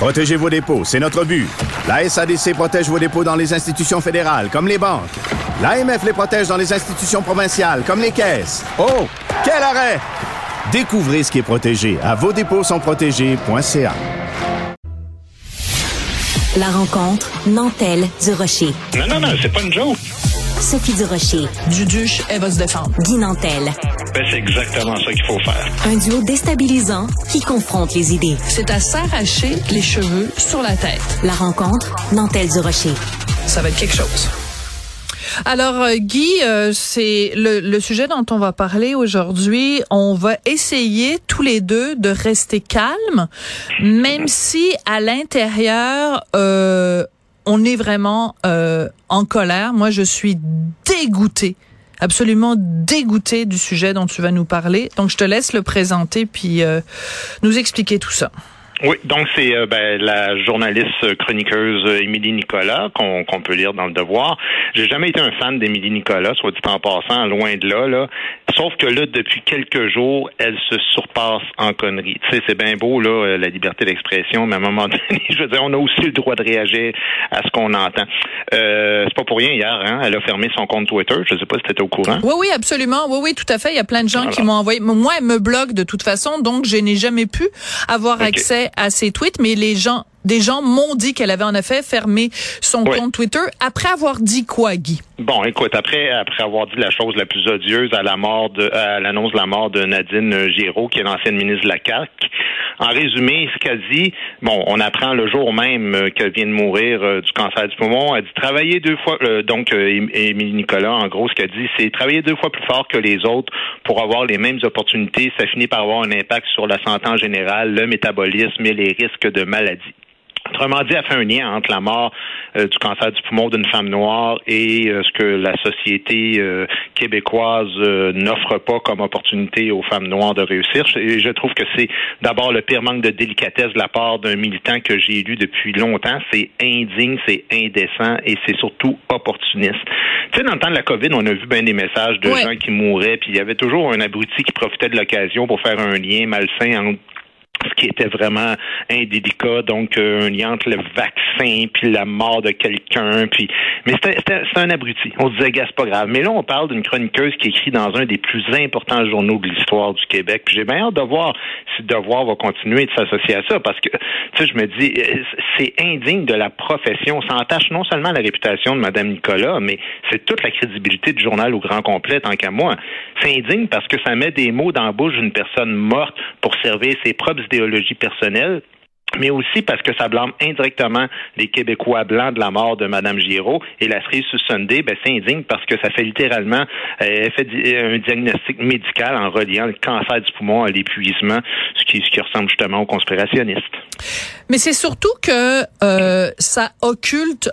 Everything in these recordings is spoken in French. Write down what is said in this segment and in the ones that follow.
Protégez vos dépôts, c'est notre but. La SADC protège vos dépôts dans les institutions fédérales, comme les banques. L'AMF les protège dans les institutions provinciales, comme les caisses. Oh, quel arrêt! Découvrez ce qui est protégé à vos dépôts sont protégés.ca. La rencontre Nantel du Rocher. Non, non, non, c'est pas une joke. Sophie du Rocher. Duduche, elle va se défendre. Guy Nantel. Ben, c'est exactement ça qu'il faut faire. Un duo déstabilisant qui confronte les idées. C'est à s'arracher les cheveux sur la tête. La rencontre Nantel du Rocher. Ça va être quelque chose. Alors euh, Guy, euh, c'est le, le, sujet dont on va parler aujourd'hui. On va essayer tous les deux de rester calme, même si à l'intérieur euh, on est vraiment euh, en colère. Moi, je suis dégoûtée absolument dégoûtée du sujet dont tu vas nous parler. Donc, je te laisse le présenter puis euh, nous expliquer tout ça. Oui, donc c'est euh, ben, la journaliste chroniqueuse Émilie Nicolas qu'on peut lire dans le Devoir. J'ai jamais été un fan d'Émilie Nicolas, soit dit en passant, loin de là, là. Sauf que là, depuis quelques jours, elle se surpasse en conneries. Tu sais, c'est bien beau là, euh, la liberté d'expression, mais à un moment donné, je veux dire, on a aussi le droit de réagir à ce qu'on entend. Euh, c'est pas pour rien hier, hein, elle a fermé son compte Twitter. Je sais pas si tu étais au courant. Oui, oui, absolument. Oui, oui, tout à fait. Il y a plein de gens qui m'ont envoyé. Moi, elle me bloque de toute façon, donc je n'ai jamais pu avoir okay. accès à ses tweets, mais les gens, des gens m'ont dit qu'elle avait en effet fermé son Oui. compte Twitter après avoir dit quoi, Guy? Bon, écoute, après après avoir dit la chose la plus odieuse à la mort de à l'annonce de la mort de Nadine Giraud, qui est l'ancienne ministre de la CAQ, en résumé, ce qu'elle dit, bon, on apprend le jour même qu'elle vient de mourir euh, du cancer du poumon. Elle dit travailler deux fois, euh, donc euh, Ém- Émilie Nicolas, en gros, ce qu'elle dit, c'est travailler deux fois plus fort que les autres pour avoir les mêmes opportunités. Ça finit par avoir un impact sur la santé en général, le métabolisme et les risques de maladie. Autrement dit, elle fait un lien entre la mort euh, du cancer du poumon d'une femme noire et euh, ce que la société euh, québécoise n'offre pas comme opportunité aux femmes noires de réussir. Et je trouve que c'est d'abord le pire manque de délicatesse de la part d'un militant que j'ai lu depuis longtemps. C'est indigne, c'est indécent et c'est surtout opportuniste. Tu sais, dans le temps de la COVID, on a vu bien des messages de Ouais. gens qui mouraient, puis il y avait toujours un abruti qui profitait de l'occasion pour faire un lien malsain entre ce qui était vraiment indélicat, donc euh, un lien entre le vaccin puis la mort de quelqu'un, puis mais c'était un abruti. On se disait gars, c'est pas grave. Mais là, on parle d'une chroniqueuse qui écrit dans un des plus importants journaux de l'histoire du Québec. Puis j'ai bien hâte de voir si Devoir va continuer de s'associer à ça, parce que tu sais, je me dis, euh, c'est indigne de la profession. Ça entache non seulement la réputation de Mme Nicolas, mais c'est toute la crédibilité du journal au grand complet, tant qu'à moi. C'est indigne parce que ça met des mots dans la bouche d'une personne morte pour servir ses propres idéologies personnelles mais aussi parce que ça blâme indirectement les Québécois blancs de la mort de Mme Giraud. Et la cerise sur Sunday, ben, c'est indigne parce que ça fait littéralement euh, di- un diagnostic médical en reliant le cancer du poumon à l'épuisement, ce qui, ce qui ressemble justement aux conspirationnistes. Mais c'est surtout que euh, ça occulte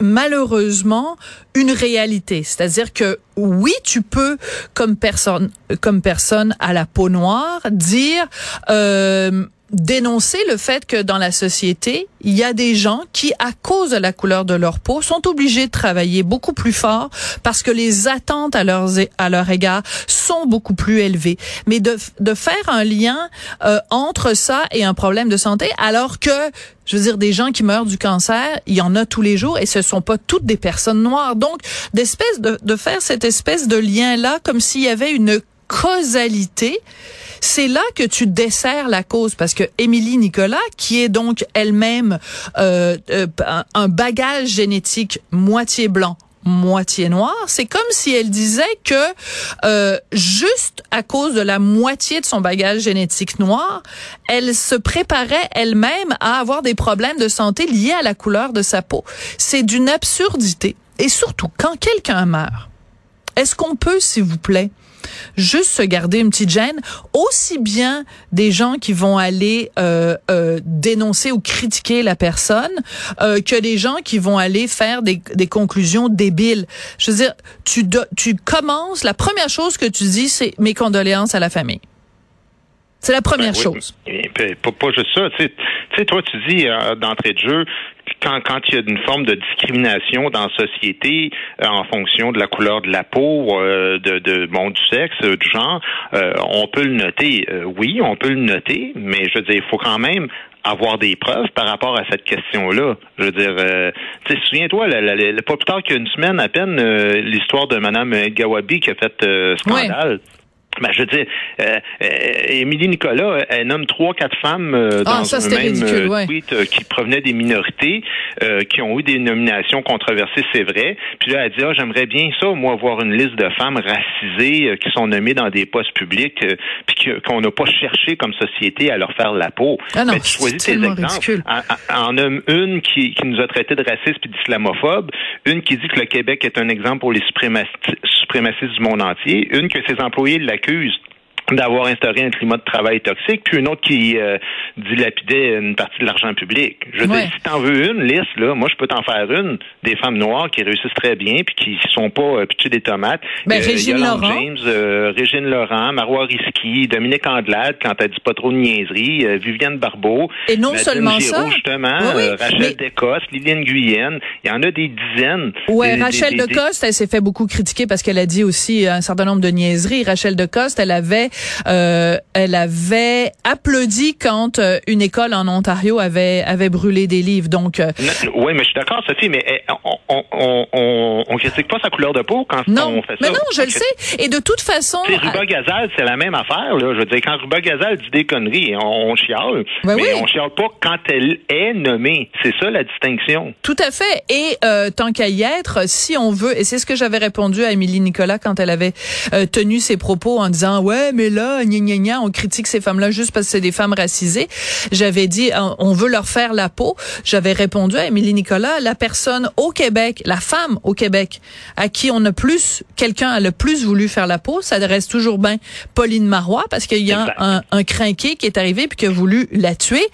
malheureusement une réalité, c'est-à-dire que oui, tu peux comme personne comme personne à la peau noire dire euh, dénoncer le fait que dans la société, il y a des gens qui, à cause de la couleur de leur peau, sont obligés de travailler beaucoup plus fort parce que les attentes à, à leur égard sont beaucoup plus élevées. Mais de, de faire un lien euh, entre ça et un problème de santé, alors que, je veux dire, des gens qui meurent du cancer, il y en a tous les jours et ce sont pas toutes des personnes noires. Donc, d'espèce de, de faire cette espèce de lien-là comme s'il y avait une causalité, c'est là que tu desserres la cause parce que Émilie Nicolas, qui est donc elle-même euh, euh, un- bagage génétique moitié blanc, moitié noir, c'est comme si elle disait que euh, juste à cause de la moitié de son bagage génétique noir, elle se préparait elle-même à avoir des problèmes de santé liés à la couleur de sa peau. C'est d'une absurdité. Et surtout, quand quelqu'un meurt, est-ce qu'on peut, s'il vous plaît, juste se garder une petite gêne, aussi bien des gens qui vont aller euh, euh, dénoncer ou critiquer la personne euh, que des gens qui vont aller faire des, des conclusions débiles? Je veux dire, tu, tu commences, la première chose que tu dis, c'est mes condoléances à la famille. C'est la première Ben chose. Pas, pas juste ça. Tu sais- toi, tu dis euh, d'entrée de jeu, quand, quand il y a une forme de discrimination dans la société euh, en fonction de la couleur de la peau, euh, de, de bon du sexe, euh, du genre, euh, on peut le noter. Euh, oui, on peut le noter, mais je veux dire, il faut quand même avoir des preuves par rapport à cette question-là. Je veux dire, euh, tu sais, souviens-toi, pas plus tard qu'une semaine à peine, euh, l'histoire de Mme Gawabi qui a fait euh, scandale. Ben, je veux dire, euh, euh, Émilie Nicolas, elle nomme trois, quatre femmes euh, Ah, dans ça, un c'était même ridicule, euh, ouais. tweet euh, qui provenaient des minorités, euh, qui ont eu des nominations controversées, c'est vrai. Puis là, elle dit, ah, j'aimerais bien ça, moi, voir une liste de femmes racisées euh, qui sont nommées dans des postes publics, euh, puis qu'on n'a pas cherché comme société à leur faire la peau. Ah non, Ben, tu c'est choisis tes exemples. En, nomme une qui, qui nous a traités de racistes puis d'islamophobes, une qui dit que le Québec est un exemple pour les suprémaci- suprémacistes du monde entier, une que ses employés l'accusent d'avoir instauré un climat de travail toxique, puis une autre qui euh, dilapidait une partie de l'argent public. Je veux Ouais. dire, si t'en veux une liste, là, moi je peux t'en faire une des femmes noires qui réussissent très bien puis qui sont pas euh, pitchées des tomates. Ben, Euh, Régine Laurent. James, euh, Régine Laurent, Marois Risky, Dominique Andelade quand elle dit pas trop de niaiseries, euh, Viviane Barbeau, Et non Nadine seulement Giraud, ça. justement, Oui, oui, Rachel mais- Descostes, Liliane Guyenne, il y en a des dizaines. Ouais, Des- Rachel des- des- Decoste, elle s'est fait beaucoup critiquer parce qu'elle a dit aussi un certain nombre de niaiseries. Rachel Decoste, elle avait, euh, elle avait applaudi quand euh, une école en Ontario avait avait brûlé des livres. Donc euh, Oui, mais je suis d'accord, Sophie, mais eh, on, on, on, on, critique pas sa couleur de peau quand non, on fait ça. mais non, je le sais. Et de toute façon, Ruba Gazal, c'est la même affaire. Là. Je veux dire, quand Ruba Gazal dit des conneries, on, on chiale. Ben mais oui. on chiale pas quand elle est nommée. C'est ça la distinction. Tout à fait. Et euh, tant qu'à y être, si on veut, et c'est ce que j'avais répondu à Émilie Nicolas quand elle avait euh, tenu ses propos en disant ouais, mais là, gna gna gna, on critique ces femmes-là juste parce que c'est des femmes racisées. J'avais dit euh, on veut leur faire la peau. J'avais répondu à Émilie Nicolas, la personne au Québec, la femme au Québec, à qui on a plus, quelqu'un a le plus voulu faire la peau, ça reste toujours bien Pauline Marois parce qu'il y a Exact. un, un crinqué qui est arrivé puis qui a voulu la tuer.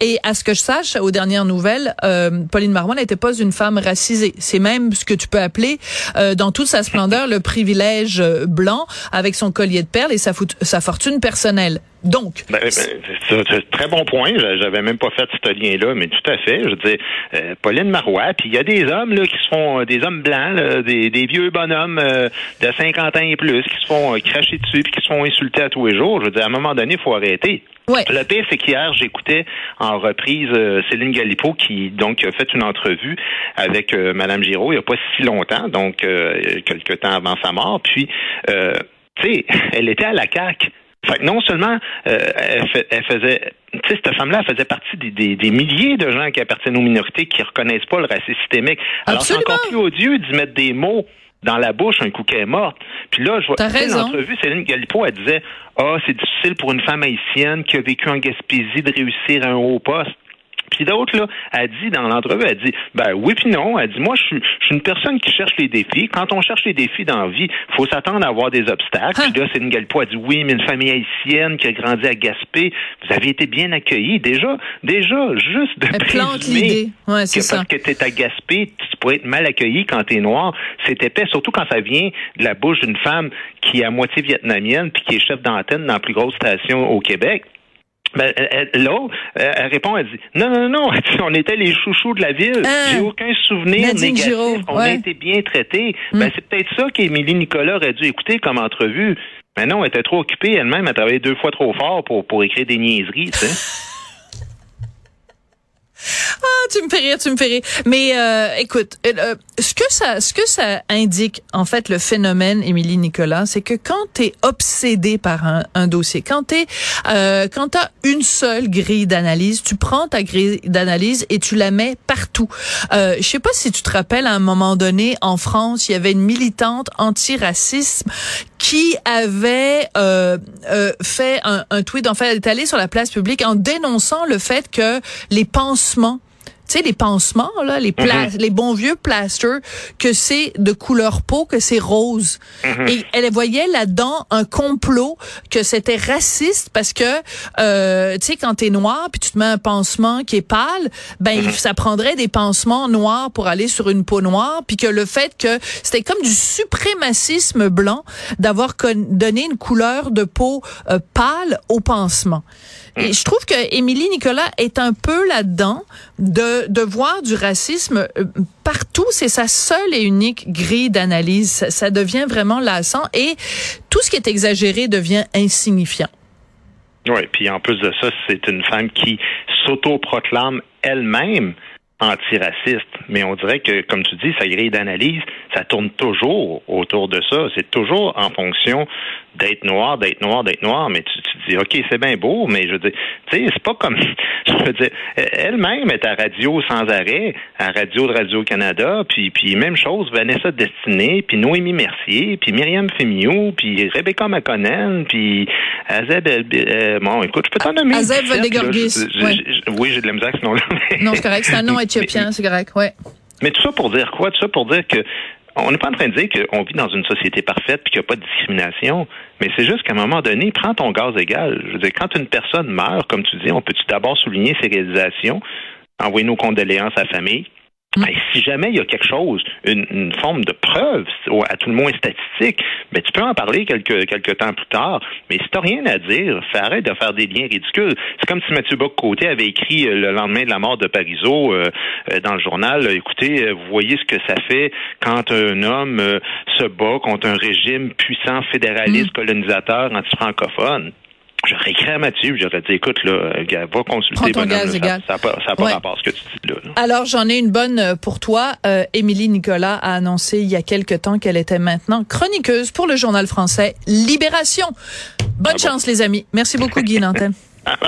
Et à ce que je sache, aux dernières nouvelles, euh, Pauline Marois n'était pas une femme racisée. C'est même ce que tu peux appeler, euh, dans toute sa splendeur, le privilège euh, blanc avec son collier de perles et sa, sa fortune personnelle. Donc, Ben, ben, c'est un très bon point. J'a- J'avais même pas fait ce lien-là, mais tout à fait. Je dire, euh, Pauline Marois, puis il y a des hommes là qui se font, euh, des hommes blancs, là, des, des vieux bonhommes euh, de 50 ans et plus, qui se font euh, cracher dessus, puis qui se font insulter à tous les jours. Je veux dire, à un moment donné, il faut arrêter. ouais. Le pire, c'est qu'hier, j'écoutais en reprise euh, Céline Galipo qui donc a fait une entrevue avec euh, Madame Giraud il n'y a pas si longtemps, donc euh, quelques temps avant sa mort. Puis, euh, tu sais, elle était à la CAQ. Fait que non seulement euh, elle, fait- elle faisait, tu sais, cette femme-là faisait partie des, des- des milliers de gens qui appartiennent aux minorités qui reconnaissent pas le racisme systémique. Alors c'est encore plus odieux d'y mettre des mots dans la bouche un coup qu'elle est morte. Puis là, je vois raison. l'entrevue, Céline Galipo, elle disait Ah, c'est difficile pour une femme haïtienne qui a vécu en Gaspésie de réussir à un haut poste. Puis d'autres, là, elle dit dans l'entrevue, elle dit, ben oui puis non. Elle dit, moi, je suis, je suis une personne qui cherche les défis. Quand on cherche les défis dans la vie, faut s'attendre à avoir des obstacles. Hein? Puis là, Céline Galipo a dit, oui, mais une famille haïtienne qui a grandi à Gaspé, vous avez été bien accueillis. Déjà, déjà, juste de présumer. Ouais, c'est que ça. parce que tu es à Gaspé, tu pourrais être mal accueilli quand tu es noir. C'est épais, surtout quand ça vient de la bouche d'une femme qui est à moitié vietnamienne puis qui est chef d'antenne dans la plus grosse station au Québec. Ben, elle- elle- l'autre, elle répond, elle dit, non, non, non, on était les chouchous de la ville. Hein? J'ai aucun souvenir Nadine négatif. Giraud, on a été bien traités. Mm. Ben, c'est peut-être ça qu'Émilie Nicolas aurait dû écouter comme entrevue. Mais non, elle était trop occupée elle-même. Elle travaillait deux fois trop fort pour, pour écrire des niaiseries, tu sais. Ah, tu me fais rire, tu me fais rire. Mais euh, écoute, euh, ce que ça, ce que ça indique en fait le phénomène, Émilie Nicolas, c'est que quand t'es obsédé par un, un dossier, quand t'es, euh, quand t'as une seule grille d'analyse, tu prends ta grille d'analyse et tu la mets partout. Euh, je sais pas si tu te rappelles à un moment donné en France, il y avait une militante anti-racisme qui avait euh, euh, fait un, un tweet, en fait, elle est allée sur la place publique en dénonçant le fait que les pansements tu tu sais, les pansements, là, les, pla Mhm. les bons vieux plasters, que c'est de couleur peau, que c'est rose. Mhm. Et elle voyait là-dedans un complot, que c'était raciste parce que, euh, tu sais, quand t'es noir, puis tu te mets un pansement qui est pâle, ben, Mhm. il- ça prendrait des pansements noirs pour aller sur une peau noire, puis que le fait que c'était comme du suprémacisme blanc d'avoir donné une couleur de peau euh, pâle au pansement. Et je trouve que Émilie Nicolas est un peu là-dedans de, de voir du racisme euh, partout. C'est sa seule et unique grille d'analyse. Ça, devient vraiment lassant et tout ce qui est exagéré devient insignifiant. Oui, puis en plus de ça, c'est une femme qui s'autoproclame elle-même antiraciste. Mais on dirait que, comme tu dis, sa grille d'analyse, ça tourne toujours autour de ça. C'est toujours en fonction d'être noir, d'être noir, d'être noir. Mais tu, tu dis, OK, c'est bien beau, mais je veux dire, tu sais, c'est pas comme, je veux dire, elle-même est à radio sans arrêt, à radio de Radio-Canada, puis, puis même chose, Vanessa Destinée, puis Noémie Mercier, puis Myriam Fémiou, puis Rebecca McConnell, puis Azeb, euh, bon, écoute, je peux t'en nommer. Azeb là. Oui, j'ai de la misère nom-là. mais- Non, c'est correct. C'est un nom c'est correct. Ouais. mais tout ça pour dire quoi? Tout ça pour dire que on n'est pas en train de dire qu'on vit dans une société parfaite puis qu'il n'y a pas de discrimination, mais c'est juste qu'à un moment donné, prends ton gaz égal. Je veux dire, quand une personne meurt, comme tu dis, on peut-tu d'abord souligner ses réalisations, envoyer nos condoléances à la famille? Ben, si jamais il y a quelque chose, une, une forme de preuve, ou à tout le moins statistique, ben, tu peux en parler quelques, quelques temps plus tard. Mais si tu n'as rien à dire, fais arrête de faire des liens ridicules. C'est comme si Mathieu Bock-Côté avait écrit euh, le lendemain de la mort de Parizeau euh, euh, dans le journal, écoutez, euh, vous voyez ce que ça fait quand un homme euh, se bat contre un régime puissant, fédéraliste, colonisateur, anti-francophone. J'aurais écrit à Mathieu, j'aurais dit, écoute, là, gars, va consulter. Prends ton bonhomme, gaz là. Ça n'a pas, ça pas Ouais. rapport à ce que tu dis là. Alors, j'en ai une bonne euh, pour toi. Euh, Émilie Nicolas a annoncé il y a quelque temps qu'elle était maintenant chroniqueuse pour le journal français Libération. Bonne Ah bon? chance, les amis. Merci beaucoup, Guy Nantel.